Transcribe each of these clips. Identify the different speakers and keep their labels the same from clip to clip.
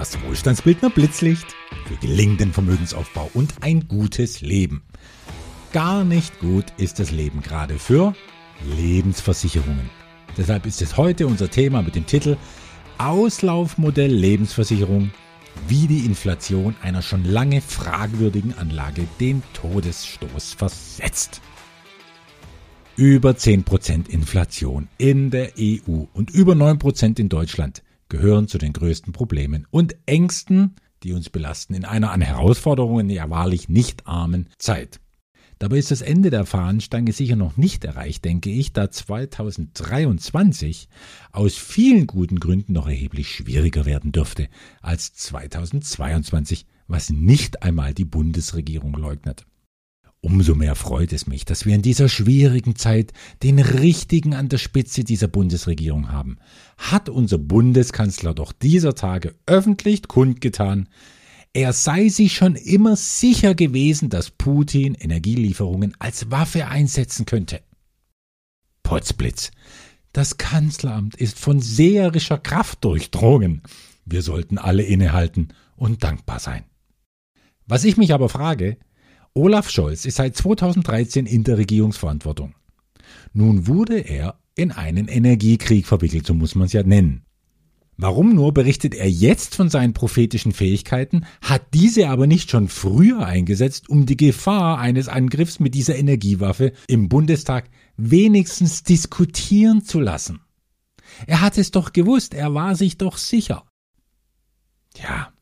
Speaker 1: das Wohlstandsbildner Blitzlicht für gelingenden Vermögensaufbau und ein gutes Leben. Gar nicht gut ist das Leben gerade für Lebensversicherungen. Deshalb ist es heute unser Thema mit dem Titel Auslaufmodell Lebensversicherung, wie die Inflation einer schon lange fragwürdigen Anlage den Todesstoß versetzt. Über 10% Inflation in der EU und über 9% in Deutschland gehören zu den größten Problemen und Ängsten, die uns belasten in einer an Herausforderungen ja wahrlich nicht armen Zeit. Dabei ist das Ende der Fahnenstange sicher noch nicht erreicht, denke ich, da 2023 aus vielen guten Gründen noch erheblich schwieriger werden dürfte als 2022, was nicht einmal die Bundesregierung leugnet. Umso mehr freut es mich, dass wir in dieser schwierigen Zeit den Richtigen an der Spitze dieser Bundesregierung haben. Hat unser Bundeskanzler doch dieser Tage öffentlich kundgetan, er sei sich schon immer sicher gewesen, dass Putin Energielieferungen als Waffe einsetzen könnte. Potzblitz. Das Kanzleramt ist von seherischer Kraft durchdrungen. Wir sollten alle innehalten und dankbar sein. Was ich mich aber frage, Olaf Scholz ist seit 2013 in der Regierungsverantwortung. Nun wurde er in einen Energiekrieg verwickelt, so muss man es ja nennen. Warum nur berichtet er jetzt von seinen prophetischen Fähigkeiten, hat diese aber nicht schon früher eingesetzt, um die Gefahr eines Angriffs mit dieser Energiewaffe im Bundestag wenigstens diskutieren zu lassen? Er hat es doch gewusst, er war sich doch sicher. Ja,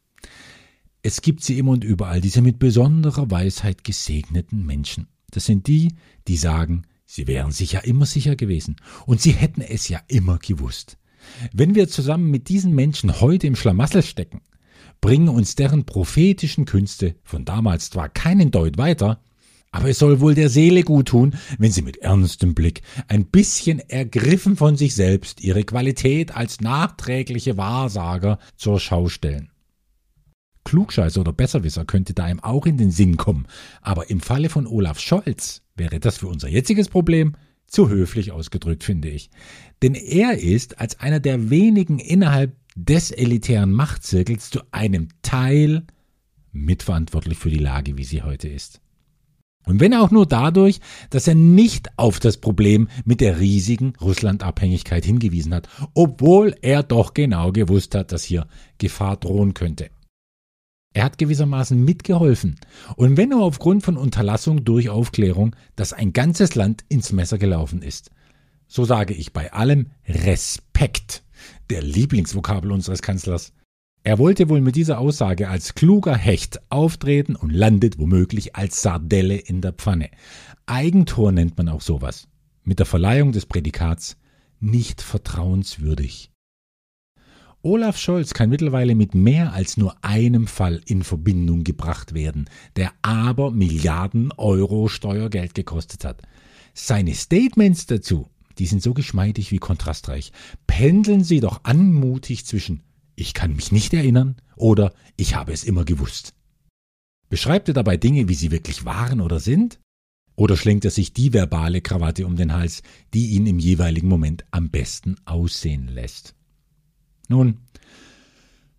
Speaker 1: es gibt sie immer und überall, diese mit besonderer Weisheit gesegneten Menschen. Das sind die, die sagen, sie wären sich ja immer sicher gewesen und sie hätten es ja immer gewusst. Wenn wir zusammen mit diesen Menschen heute im Schlamassel stecken, bringen uns deren prophetischen Künste von damals zwar keinen Deut weiter, aber es soll wohl der Seele gut tun, wenn sie mit ernstem Blick, ein bisschen ergriffen von sich selbst, ihre Qualität als nachträgliche Wahrsager zur Schau stellen. Klugscheißer oder Besserwisser könnte da ihm auch in den Sinn kommen, aber im Falle von Olaf Scholz wäre das für unser jetziges Problem zu höflich ausgedrückt, finde ich. Denn er ist als einer der wenigen innerhalb des elitären Machtzirkels zu einem Teil mitverantwortlich für die Lage, wie sie heute ist. Und wenn auch nur dadurch, dass er nicht auf das Problem mit der riesigen Russlandabhängigkeit hingewiesen hat, obwohl er doch genau gewusst hat, dass hier Gefahr drohen könnte. Er hat gewissermaßen mitgeholfen. Und wenn nur aufgrund von Unterlassung durch Aufklärung, dass ein ganzes Land ins Messer gelaufen ist. So sage ich bei allem Respekt, der Lieblingsvokabel unseres Kanzlers. Er wollte wohl mit dieser Aussage als kluger Hecht auftreten und landet womöglich als Sardelle in der Pfanne. Eigentor nennt man auch sowas. Mit der Verleihung des Prädikats nicht vertrauenswürdig. Olaf Scholz kann mittlerweile mit mehr als nur einem Fall in Verbindung gebracht werden, der aber Milliarden Euro Steuergeld gekostet hat. Seine Statements dazu, die sind so geschmeidig wie kontrastreich. Pendeln sie doch anmutig zwischen ich kann mich nicht erinnern oder ich habe es immer gewusst. Beschreibt er dabei Dinge, wie sie wirklich waren oder sind? Oder schlägt er sich die verbale Krawatte um den Hals, die ihn im jeweiligen Moment am besten aussehen lässt? Nun,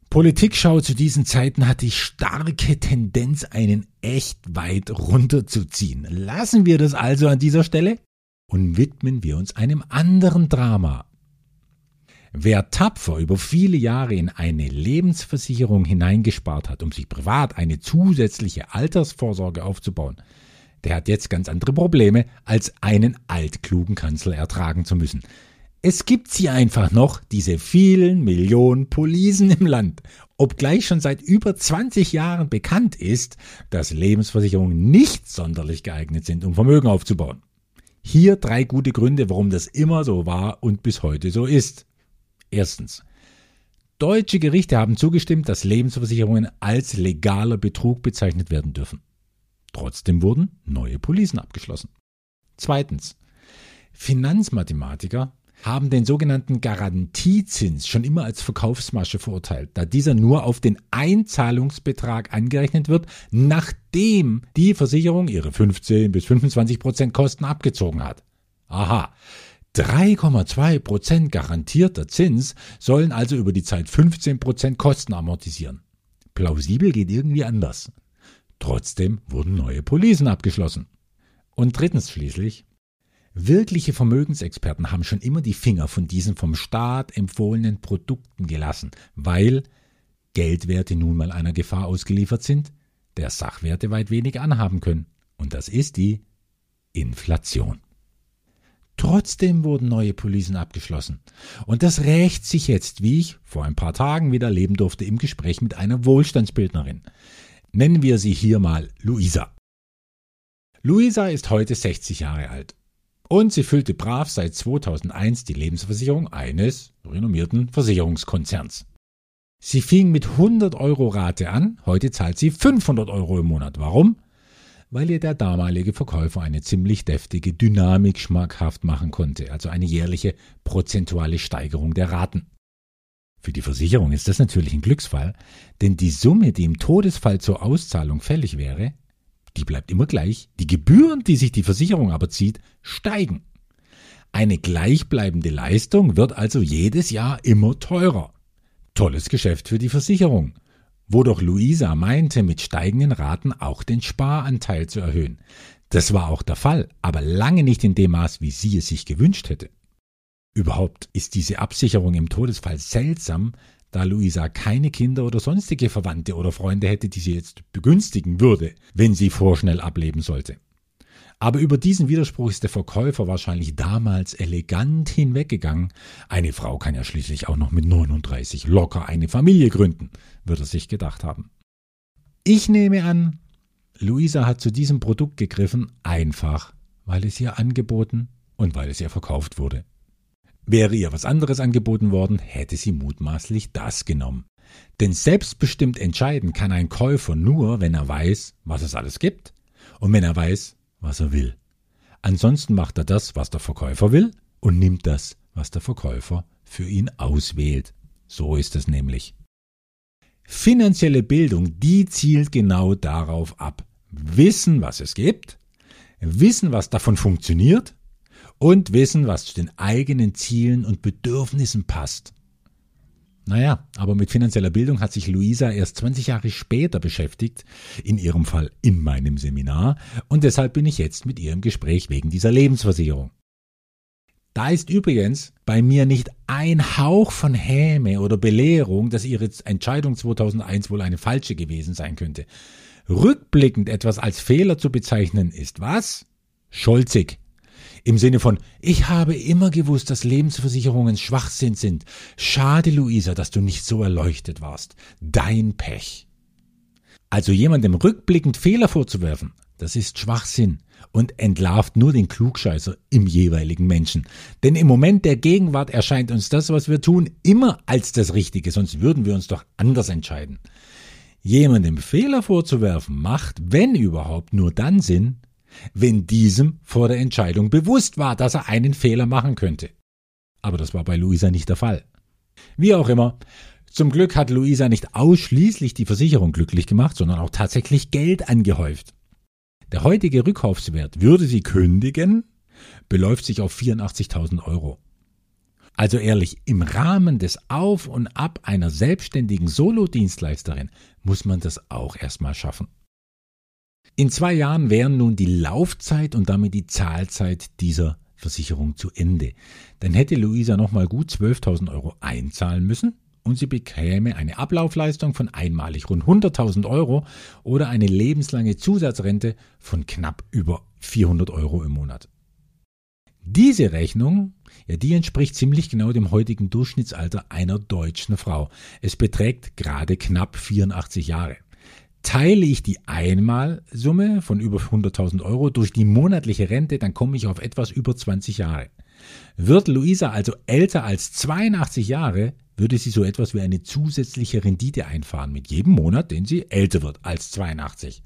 Speaker 1: Politikschau zu diesen Zeiten hat die starke Tendenz, einen echt weit runterzuziehen. Lassen wir das also an dieser Stelle und widmen wir uns einem anderen Drama. Wer tapfer über viele Jahre in eine Lebensversicherung hineingespart hat, um sich privat eine zusätzliche Altersvorsorge aufzubauen, der hat jetzt ganz andere Probleme, als einen altklugen Kanzler ertragen zu müssen. Es gibt sie einfach noch, diese vielen Millionen Polisen im Land. Obgleich schon seit über 20 Jahren bekannt ist, dass Lebensversicherungen nicht sonderlich geeignet sind, um Vermögen aufzubauen. Hier drei gute Gründe, warum das immer so war und bis heute so ist. Erstens. Deutsche Gerichte haben zugestimmt, dass Lebensversicherungen als legaler Betrug bezeichnet werden dürfen. Trotzdem wurden neue Polisen abgeschlossen. Zweitens. Finanzmathematiker haben den sogenannten Garantiezins schon immer als Verkaufsmasche verurteilt, da dieser nur auf den Einzahlungsbetrag angerechnet wird, nachdem die Versicherung ihre 15 bis 25 Prozent Kosten abgezogen hat. Aha. 3,2 Prozent garantierter Zins sollen also über die Zeit 15 Prozent Kosten amortisieren. Plausibel geht irgendwie anders. Trotzdem wurden neue Policen abgeschlossen. Und drittens schließlich, wirkliche Vermögensexperten haben schon immer die Finger von diesen vom Staat empfohlenen Produkten gelassen, weil Geldwerte nun mal einer Gefahr ausgeliefert sind, der Sachwerte weit wenig anhaben können. Und das ist die Inflation. Trotzdem wurden neue Policen abgeschlossen. Und das rächt sich jetzt, wie ich vor ein paar Tagen wieder erleben durfte im Gespräch mit einer Wohlstandsbildnerin. Nennen wir sie hier mal Luisa. Luisa ist heute 60 Jahre alt. Und sie füllte brav seit 2001 die Lebensversicherung eines renommierten Versicherungskonzerns. Sie fing mit 100 Euro Rate an, heute zahlt sie 500 Euro im Monat. Warum? weil ihr der damalige Verkäufer eine ziemlich deftige Dynamik schmackhaft machen konnte, also eine jährliche prozentuale Steigerung der Raten. Für die Versicherung ist das natürlich ein Glücksfall, denn die Summe, die im Todesfall zur Auszahlung fällig wäre, die bleibt immer gleich, die Gebühren, die sich die Versicherung aber zieht, steigen. Eine gleichbleibende Leistung wird also jedes Jahr immer teurer. Tolles Geschäft für die Versicherung wo doch Luisa meinte, mit steigenden Raten auch den Sparanteil zu erhöhen. Das war auch der Fall, aber lange nicht in dem Maß, wie sie es sich gewünscht hätte. Überhaupt ist diese Absicherung im Todesfall seltsam, da Luisa keine Kinder oder sonstige Verwandte oder Freunde hätte, die sie jetzt begünstigen würde, wenn sie vorschnell ableben sollte. Aber über diesen Widerspruch ist der Verkäufer wahrscheinlich damals elegant hinweggegangen. Eine Frau kann ja schließlich auch noch mit 39 locker eine Familie gründen, wird er sich gedacht haben. Ich nehme an, Luisa hat zu diesem Produkt gegriffen, einfach weil es ihr angeboten und weil es ihr verkauft wurde. Wäre ihr was anderes angeboten worden, hätte sie mutmaßlich das genommen. Denn selbstbestimmt entscheiden kann ein Käufer nur, wenn er weiß, was es alles gibt und wenn er weiß, was er will. Ansonsten macht er das, was der Verkäufer will und nimmt das, was der Verkäufer für ihn auswählt. So ist es nämlich. Finanzielle Bildung, die zielt genau darauf ab. Wissen, was es gibt, wissen, was davon funktioniert und wissen, was zu den eigenen Zielen und Bedürfnissen passt. Naja, aber mit finanzieller Bildung hat sich Luisa erst 20 Jahre später beschäftigt, in ihrem Fall in meinem Seminar, und deshalb bin ich jetzt mit ihr im Gespräch wegen dieser Lebensversicherung. Da ist übrigens bei mir nicht ein Hauch von Häme oder Belehrung, dass ihre Entscheidung 2001 wohl eine falsche gewesen sein könnte. Rückblickend etwas als Fehler zu bezeichnen ist was? Scholzig. Im Sinne von, ich habe immer gewusst, dass Lebensversicherungen Schwachsinn sind. Schade, Luisa, dass du nicht so erleuchtet warst. Dein Pech. Also jemandem rückblickend Fehler vorzuwerfen, das ist Schwachsinn und entlarvt nur den Klugscheißer im jeweiligen Menschen. Denn im Moment der Gegenwart erscheint uns das, was wir tun, immer als das Richtige, sonst würden wir uns doch anders entscheiden. Jemandem Fehler vorzuwerfen macht, wenn überhaupt, nur dann Sinn, wenn diesem vor der Entscheidung bewusst war, dass er einen Fehler machen könnte. Aber das war bei Luisa nicht der Fall. Wie auch immer, zum Glück hat Luisa nicht ausschließlich die Versicherung glücklich gemacht, sondern auch tatsächlich Geld angehäuft. Der heutige Rückkaufswert, würde sie kündigen, beläuft sich auf 84.000 Euro. Also ehrlich, im Rahmen des Auf und Ab einer selbstständigen Solo-Dienstleisterin muss man das auch erstmal schaffen. In zwei Jahren wären nun die Laufzeit und damit die Zahlzeit dieser Versicherung zu Ende. Dann hätte Luisa nochmal gut 12.000 Euro einzahlen müssen und sie bekäme eine Ablaufleistung von einmalig rund 100.000 Euro oder eine lebenslange Zusatzrente von knapp über 400 Euro im Monat. Diese Rechnung, ja, die entspricht ziemlich genau dem heutigen Durchschnittsalter einer deutschen Frau. Es beträgt gerade knapp 84 Jahre. Teile ich die Einmalsumme von über 100.000 Euro durch die monatliche Rente, dann komme ich auf etwas über 20 Jahre. Wird Luisa also älter als 82 Jahre, würde sie so etwas wie eine zusätzliche Rendite einfahren mit jedem Monat, den sie älter wird als 82.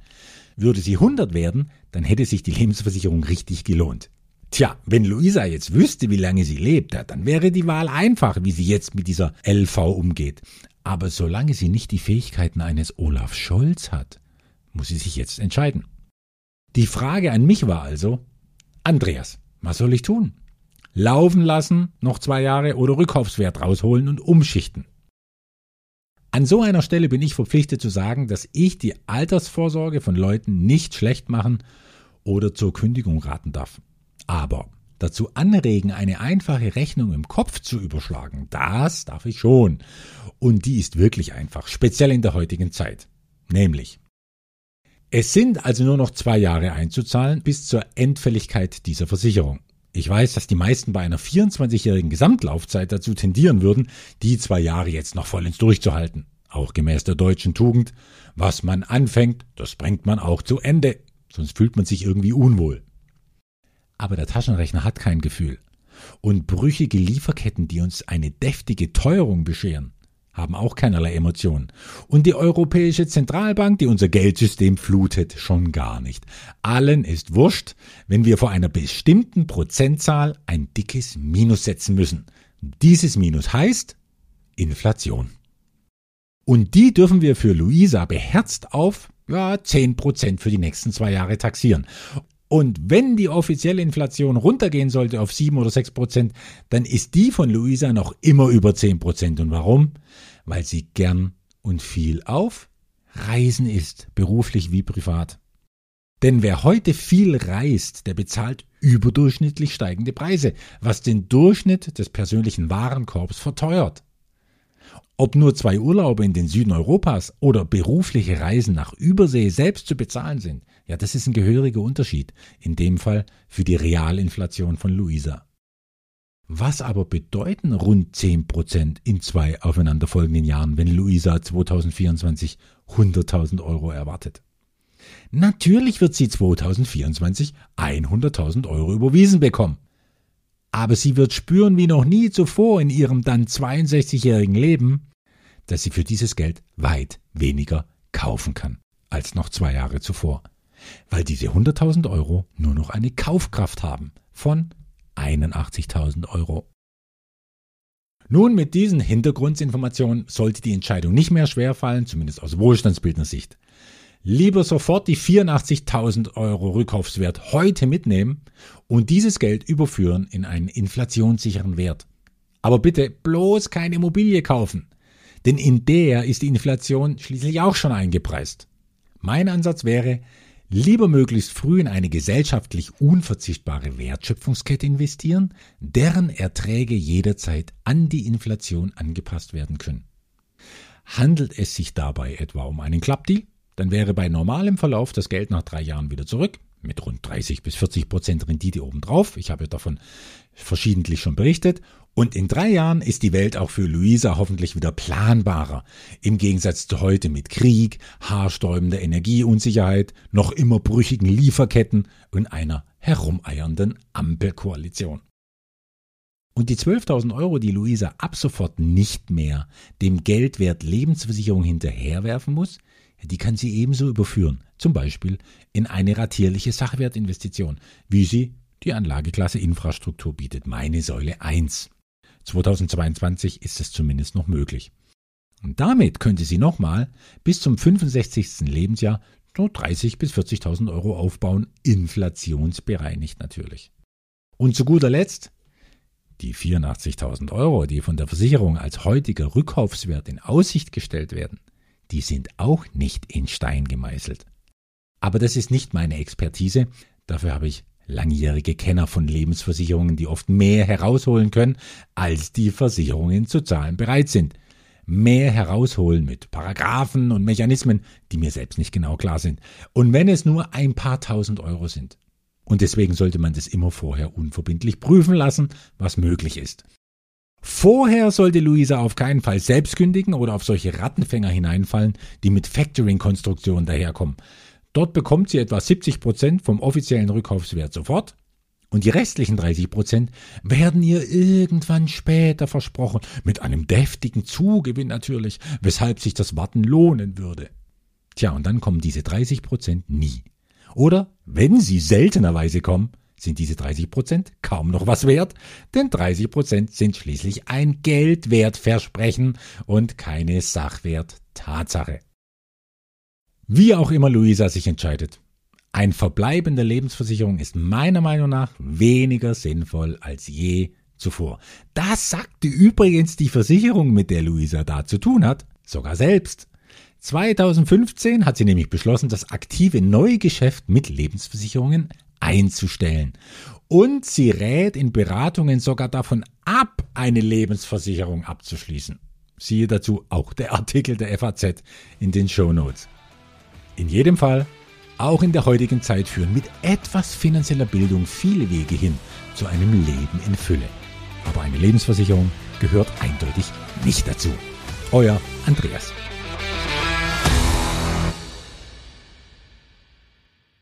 Speaker 1: Würde sie 100 werden, dann hätte sich die Lebensversicherung richtig gelohnt. Tja, wenn Luisa jetzt wüsste, wie lange sie lebt, dann wäre die Wahl einfach, wie sie jetzt mit dieser LV umgeht. Aber solange sie nicht die Fähigkeiten eines Olaf Scholz hat, muss sie sich jetzt entscheiden. Die Frage an mich war also, Andreas, was soll ich tun? Laufen lassen, noch zwei Jahre oder Rückkaufswert rausholen und umschichten. An so einer Stelle bin ich verpflichtet zu sagen, dass ich die Altersvorsorge von Leuten nicht schlecht machen oder zur Kündigung raten darf. Aber dazu anregen, eine einfache Rechnung im Kopf zu überschlagen, das darf ich schon. Und die ist wirklich einfach, speziell in der heutigen Zeit. Nämlich, es sind also nur noch zwei Jahre einzuzahlen bis zur Endfälligkeit dieser Versicherung. Ich weiß, dass die meisten bei einer 24-jährigen Gesamtlaufzeit dazu tendieren würden, die zwei Jahre jetzt noch vollends durchzuhalten. Auch gemäß der deutschen Tugend, was man anfängt, das bringt man auch zu Ende, sonst fühlt man sich irgendwie unwohl. Aber der Taschenrechner hat kein Gefühl. Und brüchige Lieferketten, die uns eine deftige Teuerung bescheren, haben auch keinerlei Emotionen. Und die Europäische Zentralbank, die unser Geldsystem flutet, schon gar nicht. Allen ist wurscht, wenn wir vor einer bestimmten Prozentzahl ein dickes Minus setzen müssen. Dieses Minus heißt Inflation. Und die dürfen wir für Luisa beherzt auf ja, 10% für die nächsten zwei Jahre taxieren. Und wenn die offizielle Inflation runtergehen sollte auf 7 oder 6 Prozent, dann ist die von Luisa noch immer über 10 Prozent. Und warum? Weil sie gern und viel auf Reisen ist, beruflich wie privat. Denn wer heute viel reist, der bezahlt überdurchschnittlich steigende Preise, was den Durchschnitt des persönlichen Warenkorbs verteuert. Ob nur zwei Urlaube in den Süden Europas oder berufliche Reisen nach Übersee selbst zu bezahlen sind, ja, das ist ein gehöriger Unterschied, in dem Fall für die Realinflation von Luisa. Was aber bedeuten rund 10 Prozent in zwei aufeinanderfolgenden Jahren, wenn Luisa 2024 100.000 Euro erwartet? Natürlich wird sie 2024 100.000 Euro überwiesen bekommen aber sie wird spüren wie noch nie zuvor in ihrem dann 62-jährigen Leben, dass sie für dieses Geld weit weniger kaufen kann als noch zwei Jahre zuvor, weil diese 100.000 Euro nur noch eine Kaufkraft haben von 81.000 Euro. Nun, mit diesen Hintergrundinformationen sollte die Entscheidung nicht mehr schwerfallen, zumindest aus Wohlstandsbildnersicht lieber sofort die 84.000 Euro Rückkaufswert heute mitnehmen und dieses Geld überführen in einen inflationssicheren Wert. Aber bitte bloß keine Immobilie kaufen, denn in der ist die Inflation schließlich auch schon eingepreist. Mein Ansatz wäre, lieber möglichst früh in eine gesellschaftlich unverzichtbare Wertschöpfungskette investieren, deren Erträge jederzeit an die Inflation angepasst werden können. Handelt es sich dabei etwa um einen Klappdeal? Dann wäre bei normalem Verlauf das Geld nach drei Jahren wieder zurück, mit rund 30 bis 40 Prozent Rendite obendrauf. Ich habe davon verschiedentlich schon berichtet. Und in drei Jahren ist die Welt auch für Luisa hoffentlich wieder planbarer. Im Gegensatz zu heute mit Krieg, haarstäubender Energieunsicherheit, noch immer brüchigen Lieferketten und einer herumeiernden Ampelkoalition. Und die 12.000 Euro, die Luisa ab sofort nicht mehr dem Geldwert Lebensversicherung hinterherwerfen muss, die kann sie ebenso überführen, zum Beispiel in eine ratierliche Sachwertinvestition, wie sie die Anlageklasse Infrastruktur bietet, meine Säule 1. 2022 ist es zumindest noch möglich. Und damit könnte sie nochmal bis zum 65. Lebensjahr nur 30.000 bis 40.000 Euro aufbauen, inflationsbereinigt natürlich. Und zu guter Letzt, die 84.000 Euro, die von der Versicherung als heutiger Rückkaufswert in Aussicht gestellt werden, die sind auch nicht in Stein gemeißelt. Aber das ist nicht meine Expertise, dafür habe ich langjährige Kenner von Lebensversicherungen, die oft mehr herausholen können, als die Versicherungen zu zahlen bereit sind. Mehr herausholen mit Paragraphen und Mechanismen, die mir selbst nicht genau klar sind. Und wenn es nur ein paar tausend Euro sind. Und deswegen sollte man das immer vorher unverbindlich prüfen lassen, was möglich ist. Vorher sollte Luisa auf keinen Fall selbst kündigen oder auf solche Rattenfänger hineinfallen, die mit Factoring-Konstruktionen daherkommen. Dort bekommt sie etwa 70 Prozent vom offiziellen Rückkaufswert sofort und die restlichen 30 Prozent werden ihr irgendwann später versprochen, mit einem deftigen Zugewinn natürlich, weshalb sich das Warten lohnen würde. Tja, und dann kommen diese 30 Prozent nie. Oder, wenn sie seltenerweise kommen, sind diese 30 Prozent kaum noch was wert, denn 30 Prozent sind schließlich ein Geldwertversprechen und keine Sachwert-Tatsache. Wie auch immer Luisa sich entscheidet. Ein Verbleib der Lebensversicherung ist meiner Meinung nach weniger sinnvoll als je zuvor. Das sagte übrigens die Versicherung, mit der Luisa da zu tun hat, sogar selbst. 2015 hat sie nämlich beschlossen, das aktive Neugeschäft mit Lebensversicherungen einzustellen. Und sie rät in Beratungen sogar davon ab, eine Lebensversicherung abzuschließen. Siehe dazu auch der Artikel der FAZ in den Show Notes. In jedem Fall, auch in der heutigen Zeit führen mit etwas finanzieller Bildung viele Wege hin zu einem Leben in Fülle. Aber eine Lebensversicherung gehört eindeutig nicht dazu. Euer Andreas.